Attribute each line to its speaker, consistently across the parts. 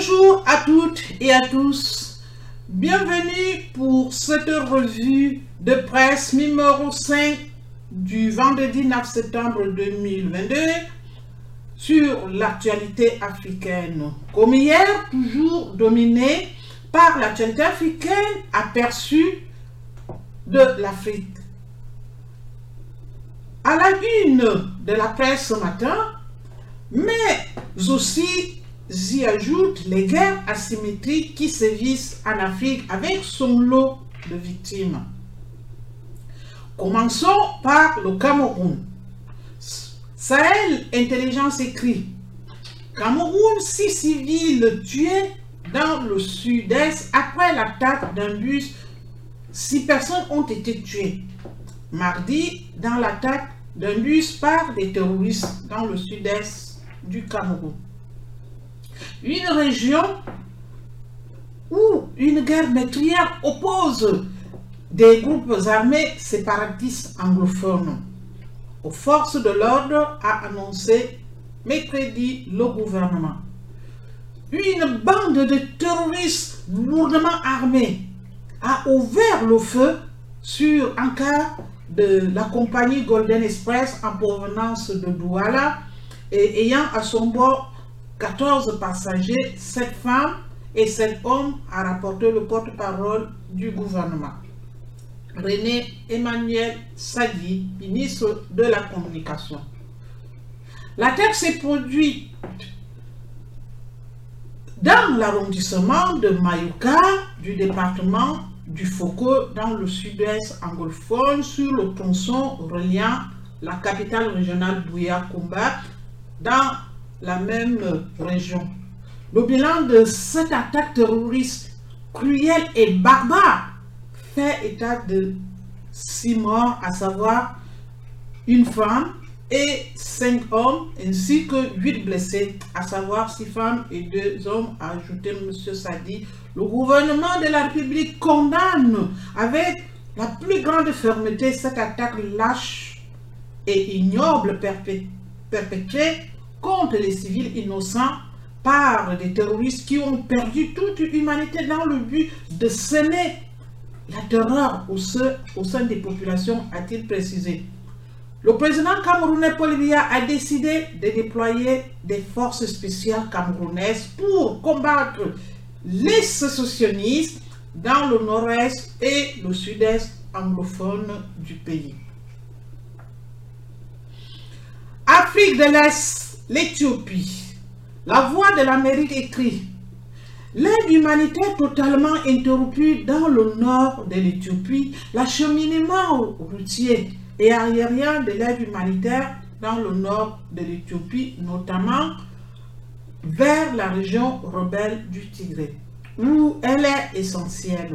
Speaker 1: Bonjour à toutes et à tous. Bienvenue pour cette revue de presse numéro 5 du vendredi 9 septembre 2022 sur l'actualité africaine. Comme hier, toujours dominé par l'actualité africaine aperçue de l'Afrique. À la une de la presse ce matin, mais aussi y ajoutent les guerres asymétriques qui sévissent en Afrique avec son lot de victimes. Commençons par le Cameroun. Sahel Intelligence écrit Cameroun, six civils tués dans le sud-est après l'attaque d'un bus. Six personnes ont été tuées. Mardi, dans l'attaque d'un bus par des terroristes dans le sud-est du Cameroun une région où une guerre meurtrière oppose des groupes armés séparatistes anglophones. Aux forces de l'ordre a annoncé mercredi le gouvernement. Une bande de terroristes lourdement armés a ouvert le feu sur un cas de la compagnie Golden Express en provenance de Douala et ayant à son bord 14 passagers, 7 femmes et 7 hommes, a rapporté le porte-parole du gouvernement. René Emmanuel Sadi, ministre de la Communication. L'attaque s'est produite dans l'arrondissement de Mayuka du département du Foucault dans le sud-est anglophone sur le tronçon reliant la capitale régionale Douya Kumba dans la même région. Le bilan de cette attaque terroriste cruelle et barbare fait état de six morts, à savoir une femme et cinq hommes, ainsi que huit blessés, à savoir six femmes et deux hommes, a ajouté M. Sadi. Le gouvernement de la République condamne avec la plus grande fermeté cette attaque lâche et ignoble perpétrée contre les civils innocents par des terroristes qui ont perdu toute humanité dans le but de semer la terreur au sein, des populations, a-t-il précisé. Le président camerounais Paul Biya a décidé de déployer des forces spéciales camerounaises pour combattre les sécessionnistes dans le nord-est et le sud-est anglophone du pays. Afrique de l'Est L'Éthiopie. La voix de l'Amérique écrit L'aide humanitaire totalement interrompue dans le nord de l'Éthiopie, l'acheminement routier et aérien de l'aide humanitaire dans le nord de l'Éthiopie, notamment vers la région rebelle du Tigré, où elle est essentielle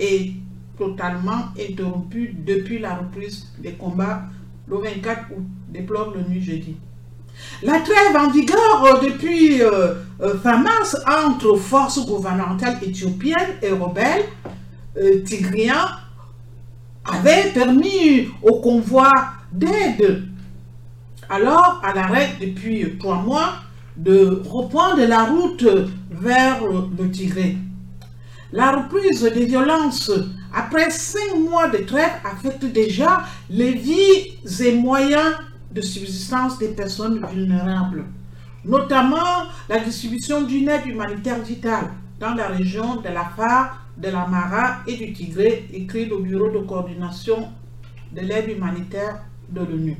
Speaker 1: et totalement interrompue depuis la reprise des combats le 24 août, déplore le nu jeudi. La trêve en vigueur euh, depuis euh, euh, fin mars entre forces gouvernementales éthiopiennes et rebelles tigriens avait permis au convoi d'aide, alors à l'arrêt depuis trois mois, de reprendre la route vers le Tigré. La reprise des violences après cinq mois de trêve affecte déjà les vies et moyens de subsistance des personnes vulnérables, notamment la distribution d'une aide humanitaire vitale dans la région de l'Afar, de la Mara et du Tigré, écrit le Bureau de coordination de l'aide humanitaire de l'ONU.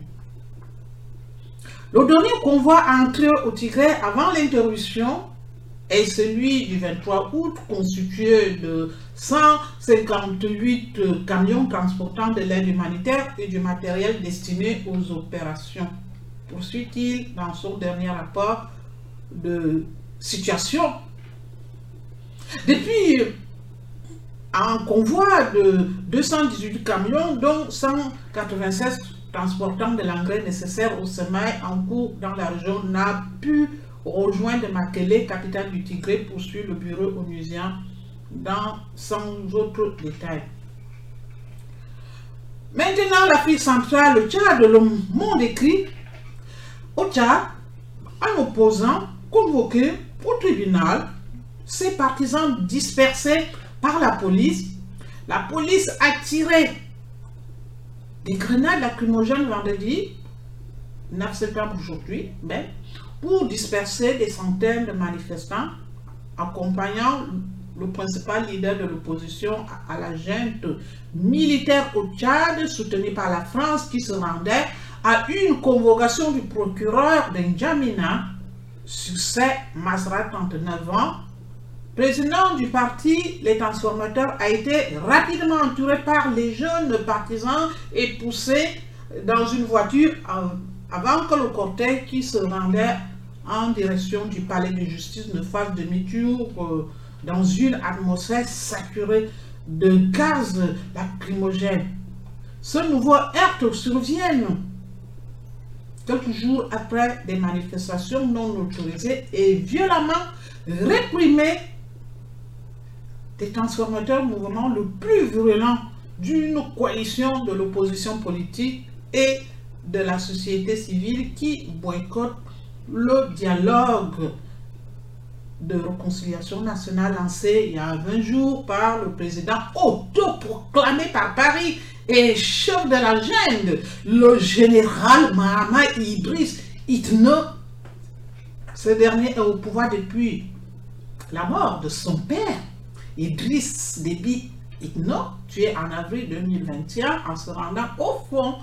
Speaker 1: Le dernier convoi entré au Tigré avant l'interruption est celui du 23 août, constitué de 158 camions transportant de l'aide humanitaire et du matériel destiné aux opérations. Poursuit-il dans son dernier rapport de situation. Depuis un convoi de 218 camions, dont 196 transportant de l'engrais nécessaire au semailles en cours dans la région, n'a pu rejoindre Makele, capitale du Tigré, poursuit le bureau onusien dans sans autres détails. Maintenant, l'Afrique centrale, le Tchad, le monde écrit au Tchad, un opposant convoqué au tribunal ses partisans dispersés par la police. La police a tiré des grenades lacrymogènes vendredi, 9 septembre aujourd'hui, ben, pour disperser des centaines de manifestants, accompagnant le principal leader de l'opposition à la junte militaire au Tchad, soutenu par la France, qui se rendait à une convocation du procureur d'Njamina, succès Masra, 39 ans, président du parti Les Transformateurs, a été rapidement entouré par les jeunes partisans et poussé dans une voiture avant que le cortège qui se rendait en direction du palais de justice ne fasse demi-tour euh, dans une atmosphère saturée de gaz lacrymogène. Ce nouveau heurte survient quelques jours après des manifestations non autorisées et violemment réprimées des transformateurs mouvement le plus virulent d'une coalition de l'opposition politique et de la société civile qui boycotte le dialogue de réconciliation nationale lancé il y a 20 jours par le président autoproclamé par Paris et chef de la le général Mahama Idriss Itno. Ce dernier est au pouvoir depuis la mort de son père, Idriss Déby Itno, tué en avril 2021 en se rendant au fond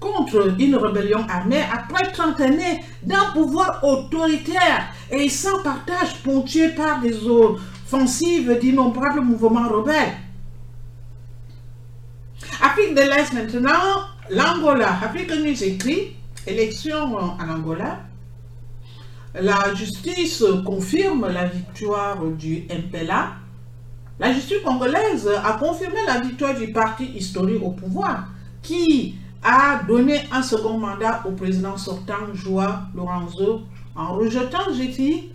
Speaker 1: contre une rébellion armée après 30 années d'un pouvoir autoritaire et sans partage ponctué par des offensives d'innombrables mouvements rebelles. Afrique de l'Est maintenant, l'Angola. Afrique News écrit, élection en Angola. La justice confirme la victoire du MPLA. La justice congolaise a confirmé la victoire du parti historique au pouvoir qui a donné un second mandat au président sortant Joao Lorenzo. En rejetant, j'ai dit,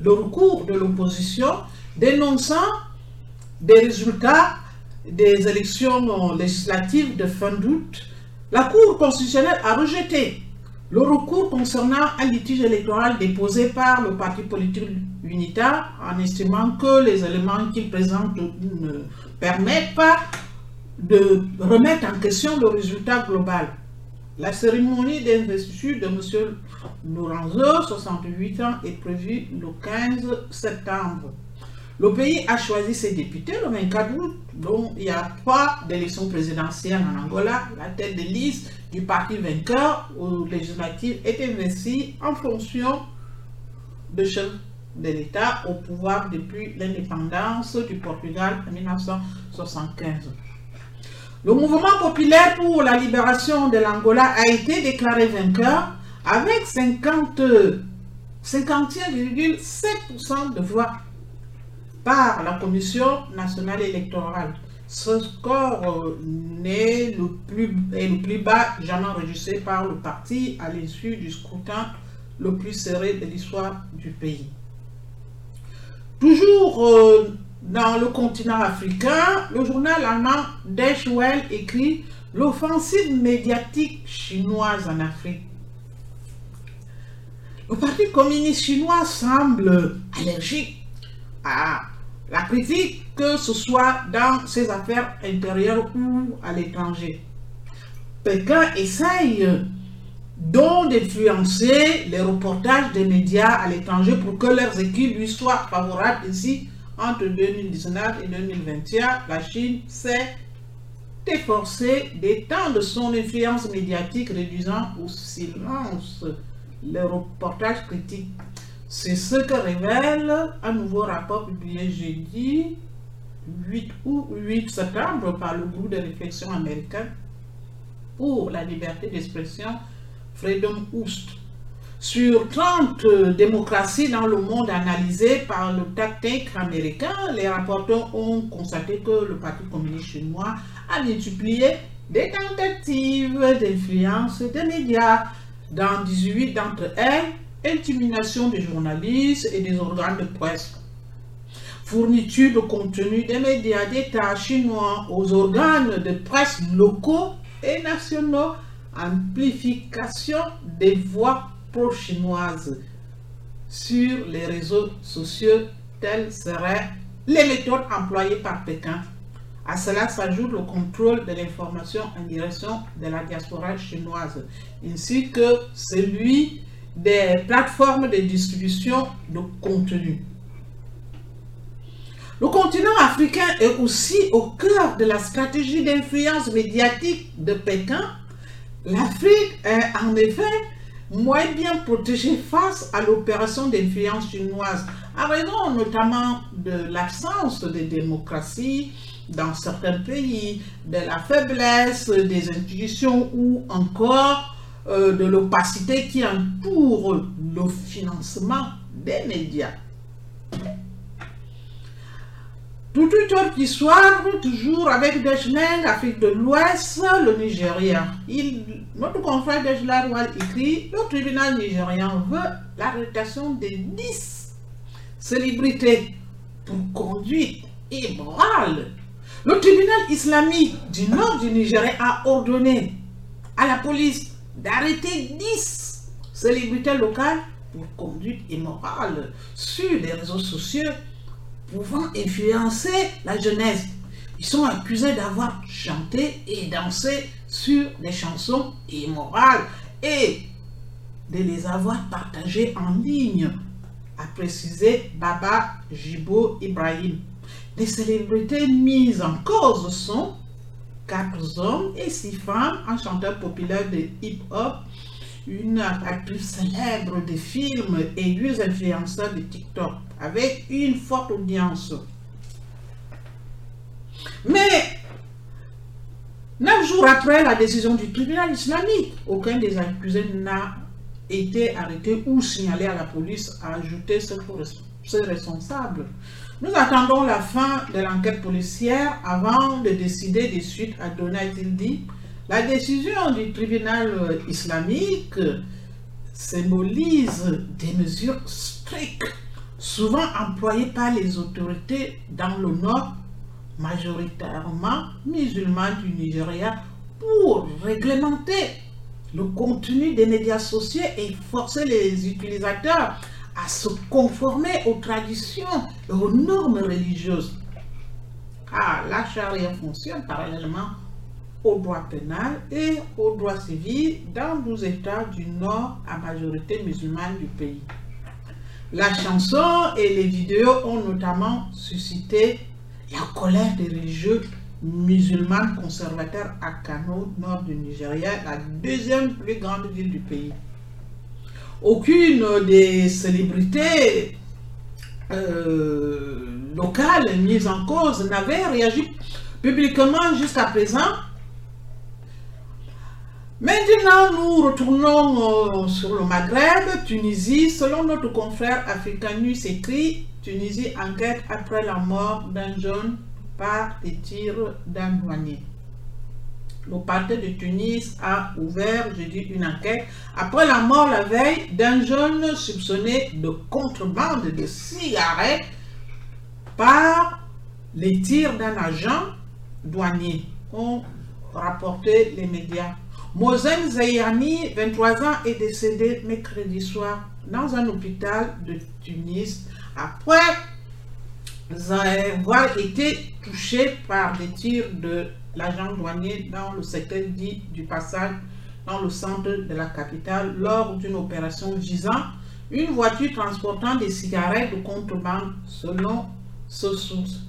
Speaker 1: le recours de l'opposition dénonçant des résultats des élections législatives de fin d'août, la Cour constitutionnelle a rejeté le recours concernant un litige électoral déposé par le parti politique unitaire en estimant que les éléments qu'il présente ne permettent pas de remettre en question le résultat global. La cérémonie d'investiture de M. Lorenzo, 68 ans, est prévue le 15 septembre. Le pays a choisi ses députés le 24 août, dont il y a trois d'élections présidentielles en Angola. La tête de liste du parti vainqueur aux législatives est investie en fonction de chef de l'État au pouvoir depuis l'indépendance du Portugal en 1975. Le mouvement populaire pour la libération de l'Angola a été déclaré vainqueur avec 51,7% de voix par la Commission nationale électorale. Ce score euh, est le, plus, le plus bas jamais enregistré par le parti à l'issue du scrutin le plus serré de l'histoire du pays. Toujours euh, dans le continent africain, le journal allemand Der écrit L'offensive médiatique chinoise en Afrique. Le Parti communiste chinois semble allergique à la critique, que ce soit dans ses affaires intérieures ou à l'étranger. Pékin essaye donc d'influencer les reportages des médias à l'étranger pour que leurs équipes lui soient favorables ici entre 2019 et 2021, la Chine s'est efforcée d'étendre son influence médiatique, réduisant au silence les reportages critiques. C'est ce que révèle un nouveau rapport publié jeudi 8 ou 8 septembre par le groupe de réflexion américain pour la liberté d'expression Freedom House sur 30 démocraties dans le monde analysées par le tactique américain, les rapporteurs ont constaté que le Parti communiste chinois a multiplié des tentatives d'influence des médias. Dans 18 d'entre elles, intimidation des journalistes et des organes de presse, fourniture de contenu des médias d'État chinois aux organes de presse locaux et nationaux, amplification des voix chinoise sur les réseaux sociaux, telles seraient les méthodes employées par Pékin. À cela s'ajoute le contrôle de l'information en direction de la diaspora chinoise, ainsi que celui des plateformes de distribution de contenu. Le continent africain est aussi au cœur de la stratégie d'influence médiatique de Pékin. L'Afrique est en effet moins bien protégée face à l'opération d'influence chinoise, à raison notamment de l'absence de démocratie dans certains pays, de la faiblesse des institutions ou encore euh, de l'opacité qui entoure le financement des médias. Toute une autre toujours avec Dejlang, Afrique de l'Ouest, le Nigeria. Il, notre confrère Dejlang écrit Le tribunal nigérian veut l'arrestation de 10 célébrités pour conduite immorale. Le tribunal islamique du nord du Nigeria a ordonné à la police d'arrêter 10 célébrités locales pour conduite immorale sur les réseaux sociaux pouvant influencer la jeunesse. Ils sont accusés d'avoir chanté et dansé sur des chansons immorales et de les avoir partagées en ligne, a précisé Baba Jibo Ibrahim. Les célébrités mises en cause sont quatre hommes et six femmes, un chanteur populaire de hip-hop, une actrice célèbre de films et deux influenceurs de TikTok avec une forte audience. Mais, neuf jours après la décision du tribunal islamique, aucun des accusés n'a été arrêté ou signalé à la police, ajouté ce responsable. Nous attendons la fin de l'enquête policière avant de décider des suites à donner, a-t-il dit. La décision du tribunal islamique symbolise des mesures strictes souvent employés par les autorités dans le nord, majoritairement musulmans du Nigeria, pour réglementer le contenu des médias sociaux et forcer les utilisateurs à se conformer aux traditions et aux normes religieuses. Car la charia fonctionne parallèlement au droit pénal et au droit civil dans 12 États du nord à majorité musulmane du pays. La chanson et les vidéos ont notamment suscité la colère des religieux musulmans conservateurs à Kano, nord du Nigeria, la deuxième plus grande ville du pays. Aucune des célébrités euh, locales mises en cause n'avait réagi publiquement jusqu'à présent Maintenant, nous retournons euh, sur le Maghreb, Tunisie. Selon notre confrère Africanus écrit, Tunisie enquête après la mort d'un jeune par des tirs d'un douanier. Le parti de Tunis a ouvert, je dis, une enquête après la mort la veille d'un jeune soupçonné de contrebande de cigarettes par les tirs d'un agent douanier, ont rapporté les médias Mozen Zayani, 23 ans, est décédé mercredi soir dans un hôpital de Tunis après avoir été touché par des tirs de l'agent douanier dans le secteur dit du passage dans le centre de la capitale lors d'une opération visant une voiture transportant des cigarettes de contrebande selon ce source.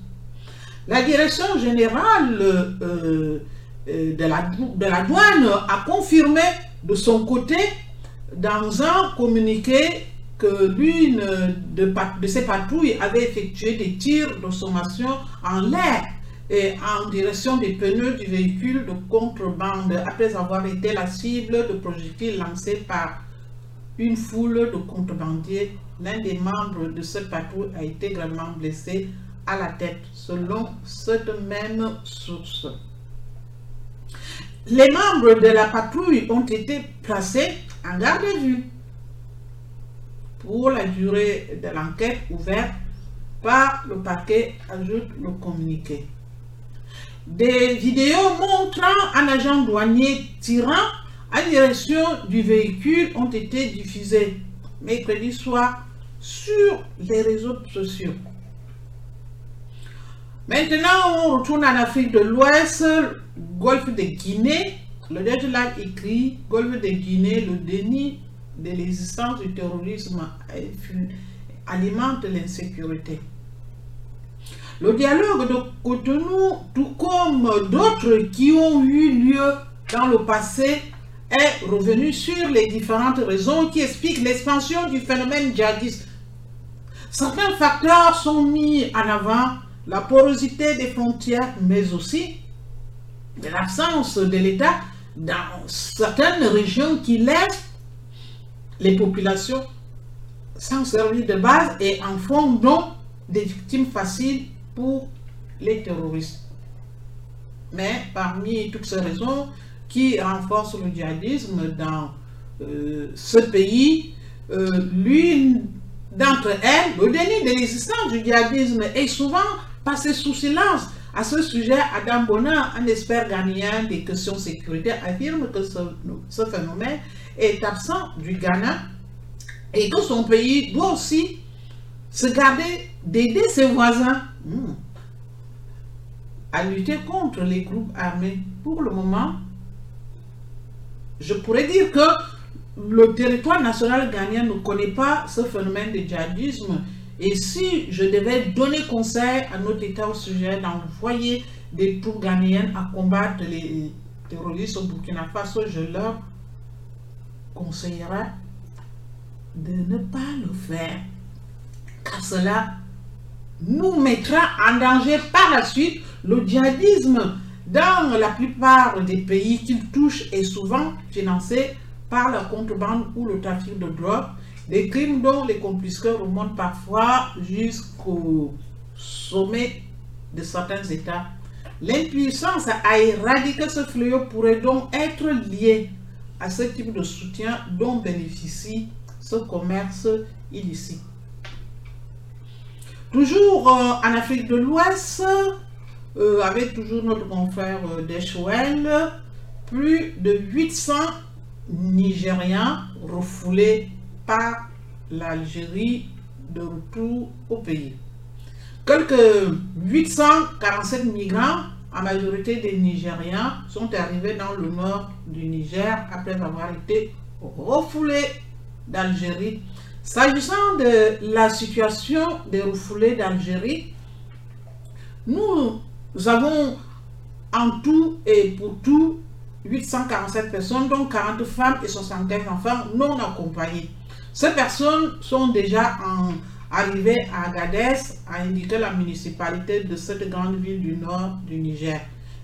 Speaker 1: La direction générale euh, de la, de la douane a confirmé de son côté dans un communiqué que l'une de, ces patrouilles avait effectué des tirs de sommation en l'air et en direction des pneus du véhicule de contrebande après avoir été la cible de projectiles lancés par une foule de contrebandiers. L'un des membres de cette patrouille a été gravement blessé à la tête, selon cette même source. Les membres de la patrouille ont été placés en garde à vue pour la durée de l'enquête ouverte par le parquet, ajoute le communiqué. Des vidéos montrant un agent douanier tirant en direction du véhicule ont été diffusées mercredi soir sur les réseaux sociaux. Maintenant, on retourne en Afrique de l'Ouest, Golfe de Guinée. Le là écrit Golfe de Guinée, le déni de l'existence du terrorisme alimente l'insécurité. Le dialogue de Cotonou, tout comme d'autres qui ont eu lieu dans le passé, est revenu sur les différentes raisons qui expliquent l'expansion du phénomène djihadiste. Certains facteurs sont mis en avant, la porosité des frontières, mais aussi l'absence de l'État dans certaines régions qui laissent les populations sans servir de base et en font donc des victimes faciles pour les terroristes. Mais parmi toutes ces raisons qui renforcent le djihadisme dans euh, ce pays, euh, l'une d'entre elles, le déni de l'existence du djihadisme est souvent passé sous silence. À ce sujet, Adam Bonin, un expert ghanéen des questions sécuritaires, affirme que ce, phénomène est absent du Ghana et que son pays doit aussi se garder d'aider ses voisins hmm, à lutter contre les groupes armés. Pour le moment, je pourrais dire que le territoire national ghanéen ne connaît pas ce phénomène de djihadisme et si je devais donner conseil à notre État au sujet d'envoyer des troupes ghanéennes à combattre les terroristes au Burkina Faso, je leur conseillerais de ne pas le faire. Car cela nous mettra en danger par la suite. Le djihadisme dans la plupart des pays qu'il touche est souvent financé par la contrebande ou le trafic de drogue des crimes dont les compliceurs remontent parfois jusqu'au sommet de certains États. L'impuissance à éradiquer ce fléau pourrait donc être liée à ce type de soutien dont bénéficie ce commerce illicite. Toujours euh, en Afrique de l'Ouest, euh, avec toujours notre confrère euh, plus de 800 Nigériens refoulés par l'Algérie de retour au pays. Quelques 847 migrants, en majorité des Nigériens, sont arrivés dans le nord du Niger après avoir été refoulés d'Algérie. S'agissant de la situation des refoulés d'Algérie, nous avons en tout et pour tout 847 personnes, dont 40 femmes et 75 enfants non accompagnés. Ces personnes sont déjà arrivées à Agadez, a indiqué la municipalité de cette grande ville du nord du Niger.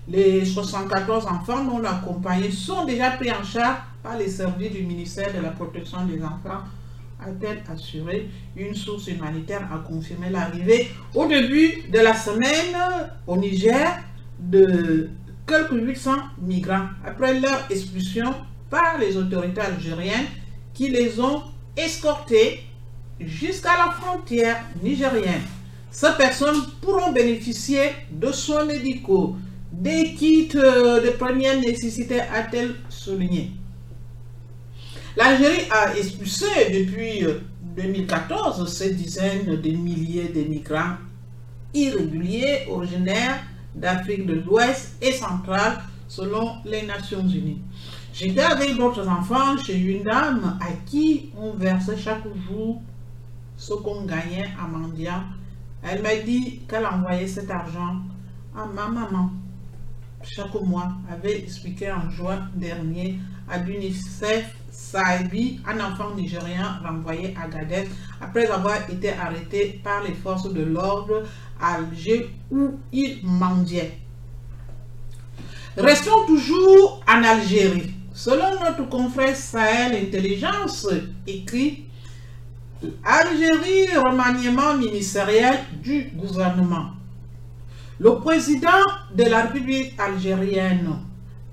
Speaker 1: Les 74 enfants non accompagnés sont déjà pris en charge par les services du ministère de la protection des enfants, a-t-elle assuré. Une source humanitaire a confirmé l'arrivée au début de la semaine au Niger de quelques 800 migrants après leur expulsion par les autorités algériennes qui les ont escortés jusqu'à la frontière nigérienne. Ces personnes pourront bénéficier de soins médicaux, des kits euh, de première nécessité, a-t-elle souligné. L'Algérie a expulsé depuis 2014 euh, ces dizaines de milliers de migrants irréguliers originaires d'Afrique de l'Ouest et centrale selon les Nations Unies. J'étais avec d'autres enfants chez une dame à qui on versait chaque jour ce qu'on gagnait à mendiant. Elle m'a dit qu'elle envoyait cet argent à ma maman chaque mois, avait expliqué en juin dernier à l'UNICEF Saibi, un enfant nigérien renvoyé à Gadez après avoir été arrêté par les forces de l'ordre à Alger où il mendiait. Restons toujours en Algérie. Selon notre confrère Sahel Intelligence, écrit Algérie, remaniement ministériel du gouvernement. Le président de la République algérienne,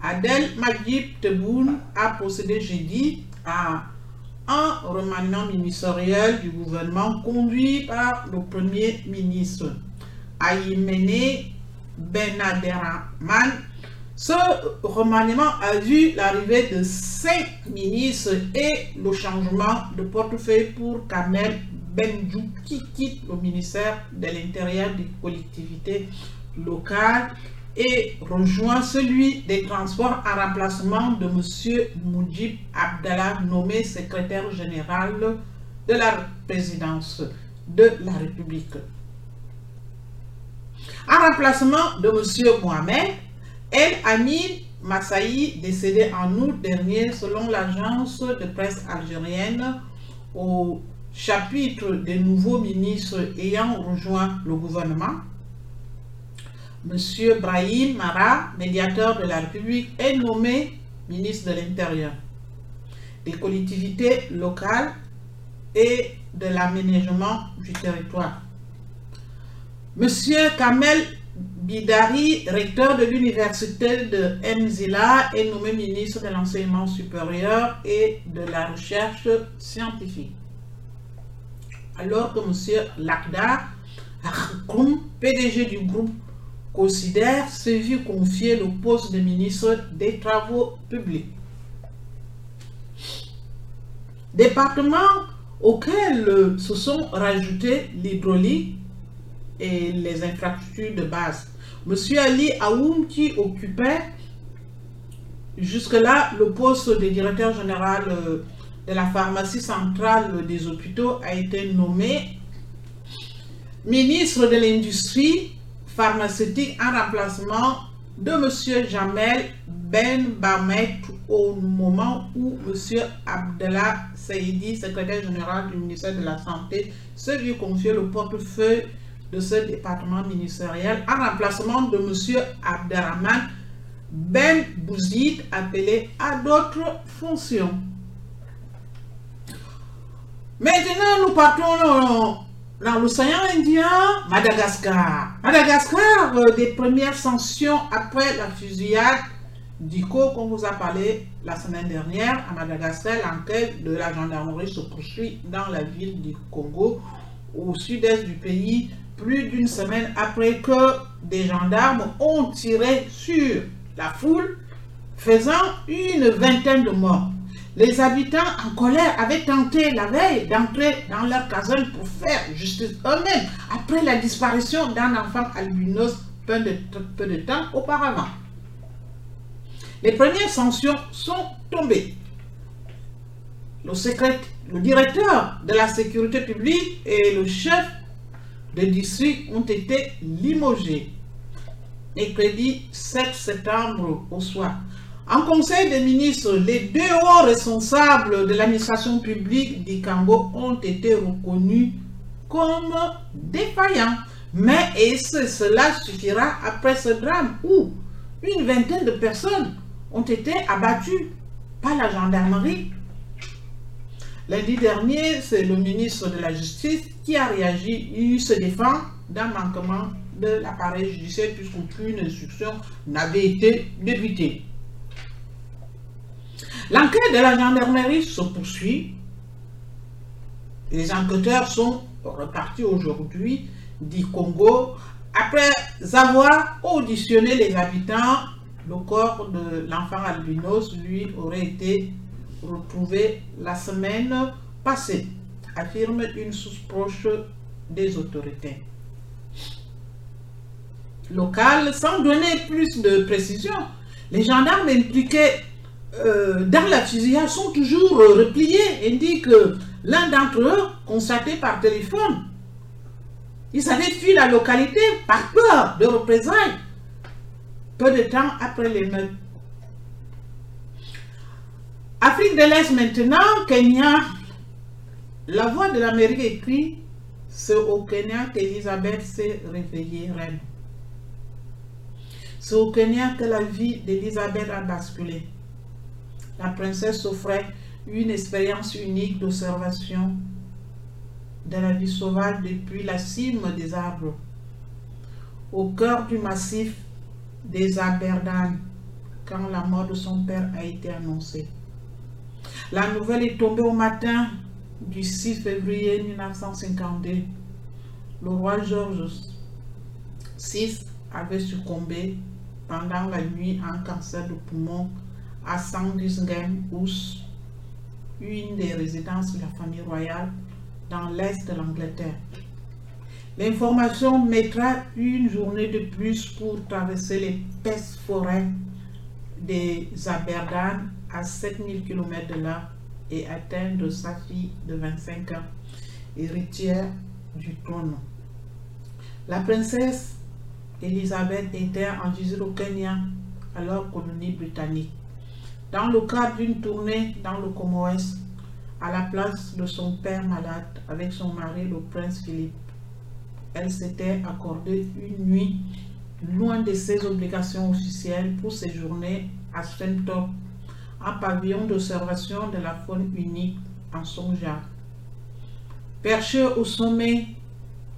Speaker 1: Adel Majid Tebboune, a procédé jeudi à un remaniement ministériel du gouvernement conduit par le Premier ministre Ayimene Benaderaman ce remaniement a vu l'arrivée de cinq ministres et le changement de portefeuille pour Kamel Benjou qui quitte le ministère de l'Intérieur des collectivités locales et rejoint celui des transports en remplacement de M. Moudjib Abdallah, nommé secrétaire général de la présidence de la République. En remplacement de M. Mohamed, El Amin Massaï, décédé en août dernier selon l'agence de presse algérienne, au chapitre des nouveaux ministres ayant rejoint le gouvernement, M. Brahim Mara, médiateur de la République, est nommé ministre de l'Intérieur, des collectivités locales et de l'aménagement du territoire. M. Kamel Bidari, recteur de l'université de Mzila, est nommé ministre de l'enseignement supérieur et de la recherche scientifique. Alors que M. Lakda PDG du groupe considère se vu confier le poste de ministre des Travaux publics. Département auquel se sont rajoutés l'hydraulique et les infrastructures de base. Monsieur Ali Aoum qui occupait jusque-là le poste de directeur général euh, de la pharmacie centrale des hôpitaux a été nommé ministre de l'Industrie pharmaceutique en remplacement de M. Jamel Ben Bamet au moment où M. Abdallah Saïdi, secrétaire général du ministère de la Santé, se vit confier le portefeuille de ce département ministériel en remplacement de M. Abderrahman Ben Bouzid, appelé à d'autres fonctions. Maintenant, nous partons dans l'océan Indien, Madagascar. Madagascar, euh, des premières sanctions après la fusillade d'ICO qu'on vous a parlé la semaine dernière à Madagascar. L'enquête de la gendarmerie se poursuit dans la ville du Congo, au sud-est du pays, plus d'une semaine après que des gendarmes ont tiré sur la foule, faisant une vingtaine de morts. Les habitants en colère avaient tenté la veille d'entrer dans leur caserne pour faire justice eux-mêmes après la disparition d'un enfant albinos peu de, peu de temps auparavant. Les premières sanctions sont tombées. Le, le directeur de la sécurité publique et le chef de district ont été limogés. Mercredi 7 septembre au soir. En Conseil des ministres, les deux hauts responsables de l'administration publique du Cambo ont été reconnus comme défaillants. Mais est-ce cela suffira après ce drame où une vingtaine de personnes ont été abattues par la gendarmerie Lundi dernier, c'est le ministre de la Justice qui a réagi. Il se défend d'un manquement de l'appareil judiciaire puisqu'aucune instruction n'avait été débutée. L'enquête de la gendarmerie se poursuit. Les enquêteurs sont repartis aujourd'hui du Congo après avoir auditionné les habitants. Le corps de l'enfant albinos, lui, aurait été retrouvé la semaine passée, affirme une source proche des autorités locales. Sans donner plus de précision, les gendarmes impliqués euh, dans la fusillade sont toujours repliés, indique l'un d'entre eux, constaté par téléphone. Ils avaient fui la localité par peur de représailles. Peu de temps après l'émeute. Afrique de l'Est maintenant, Kenya. La voix de l'Amérique écrit C'est au Kenya qu'Elisabeth s'est réveillée reine. C'est au Kenya que la vie d'Elisabeth a basculé la princesse offrait une expérience unique d'observation de la vie sauvage depuis la cime des arbres, au cœur du massif des Aberdan, quand la mort de son père a été annoncée. La nouvelle est tombée au matin du 6 février 1952. Le roi George VI avait succombé pendant la nuit à un cancer de poumon à Sandisgem Ous, une des résidences de la famille royale, dans l'est de l'Angleterre. L'information mettra une journée de plus pour traverser les pestes forêts des Aberdan à 7000 km de là et atteindre sa fille de 25 ans, héritière du trône. La princesse Elisabeth était en exil au Kenya, alors colonie britannique. Dans le cadre d'une tournée dans le Comores, à la place de son père malade avec son mari, le prince Philippe, elle s'était accordée une nuit loin de ses obligations officielles pour séjourner à Stentop, un pavillon d'observation de la faune unique en son genre. Perché au sommet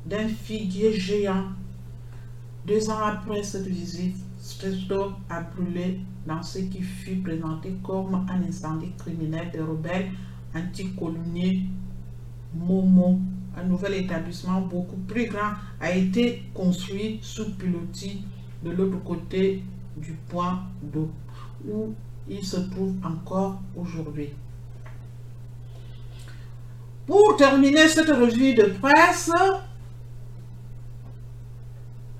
Speaker 1: d'un figuier géant, deux ans après cette visite, Stentop a brûlé dans ce qui fut présenté comme un incendie criminel des rebelles anticoloniaux Momo un nouvel établissement beaucoup plus grand a été construit sous pilotis de l'autre côté du point d'eau, où il se trouve encore aujourd'hui. Pour terminer cette revue de presse,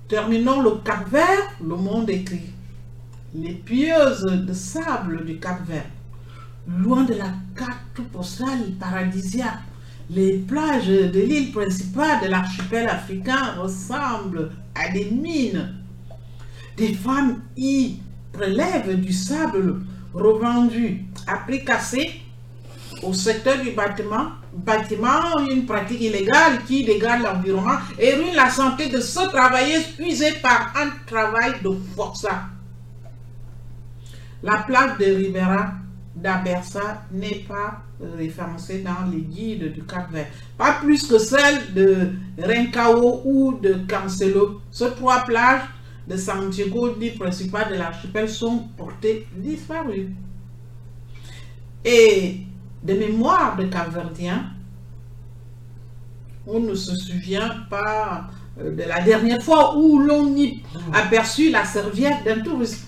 Speaker 1: terminons le Cap Vert, le monde écrit. Les pieuses de sable du Cap Vert, loin de la carte postale paradisiaque les plages de l'île principale de l'archipel africain ressemblent à des mines. Des femmes y prélèvent du sable revendu à prix cassé au secteur du bâtiment, bâtiment, une pratique illégale qui dégrade l'environnement et ruine la santé de ce travailleurs puisés par un travail de force. La plaque de Rivera d'Abersa n'est pas référencée dans les guides du Cap Vert. Pas plus que celle de Rencao ou de Cancelo. Ces trois plages de Santiago, l'île principale de l'archipel, sont portées disparues. Et de mémoire de Capverdiens, on ne se souvient pas euh, de la dernière fois où l'on y aperçut la serviette d'un touriste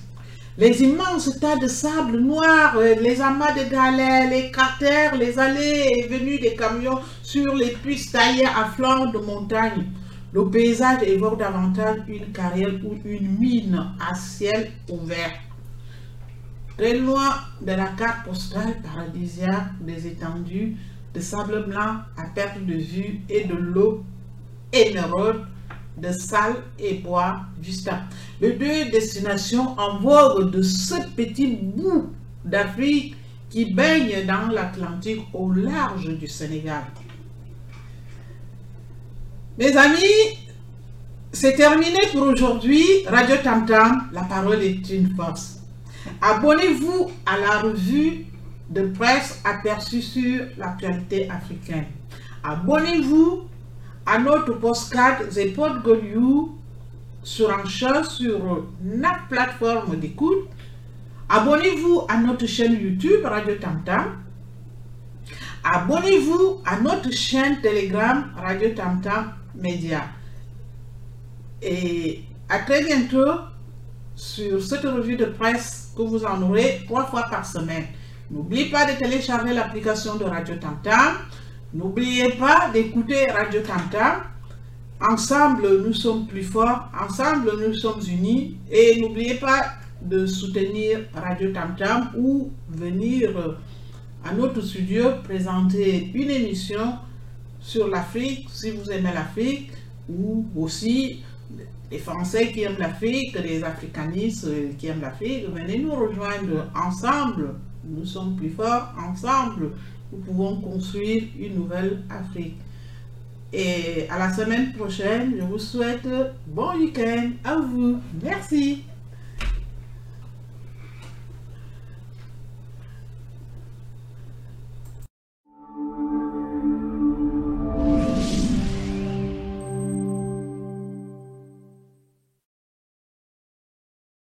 Speaker 1: les immenses tas de sable noir, euh, les amas de galets, les cratères, les allées et venues des camions sur les puits taillées à flanc de montagne. Le paysage évoque davantage une carrière ou une mine à ciel ouvert. Très loin de la carte postale paradisiaque des étendues de sable blanc à perte de vue et de l'eau émeraude de Salle et Bois Vista. Les deux destinations en vogue de ce petit bout d'Afrique qui baigne dans l'Atlantique au large du Sénégal. Mes amis, c'est terminé pour aujourd'hui. Radio Tam Tam, la parole est une force. Abonnez-vous à la revue de presse aperçue sur l'actualité africaine. Abonnez-vous à notre postcard The You sur un chat sur notre plateforme d'écoute. Abonnez-vous à notre chaîne YouTube Radio Tamtam. Abonnez-vous à notre chaîne Telegram Radio Tamtam Média. Et à très bientôt sur cette revue de presse que vous en aurez trois fois par semaine. N'oubliez pas de télécharger l'application de Radio Tamtam. N'oubliez pas d'écouter Radio Tam Ensemble, nous sommes plus forts. Ensemble, nous sommes unis. Et n'oubliez pas de soutenir Radio Tam ou venir à notre studio présenter une émission sur l'Afrique, si vous aimez l'Afrique, ou aussi les Français qui aiment l'Afrique, les africanistes qui aiment l'Afrique. Venez nous rejoindre ensemble. Nous sommes plus forts ensemble nous pouvons construire une nouvelle Afrique. Et à la semaine prochaine, je vous souhaite bon week-end à vous. Merci.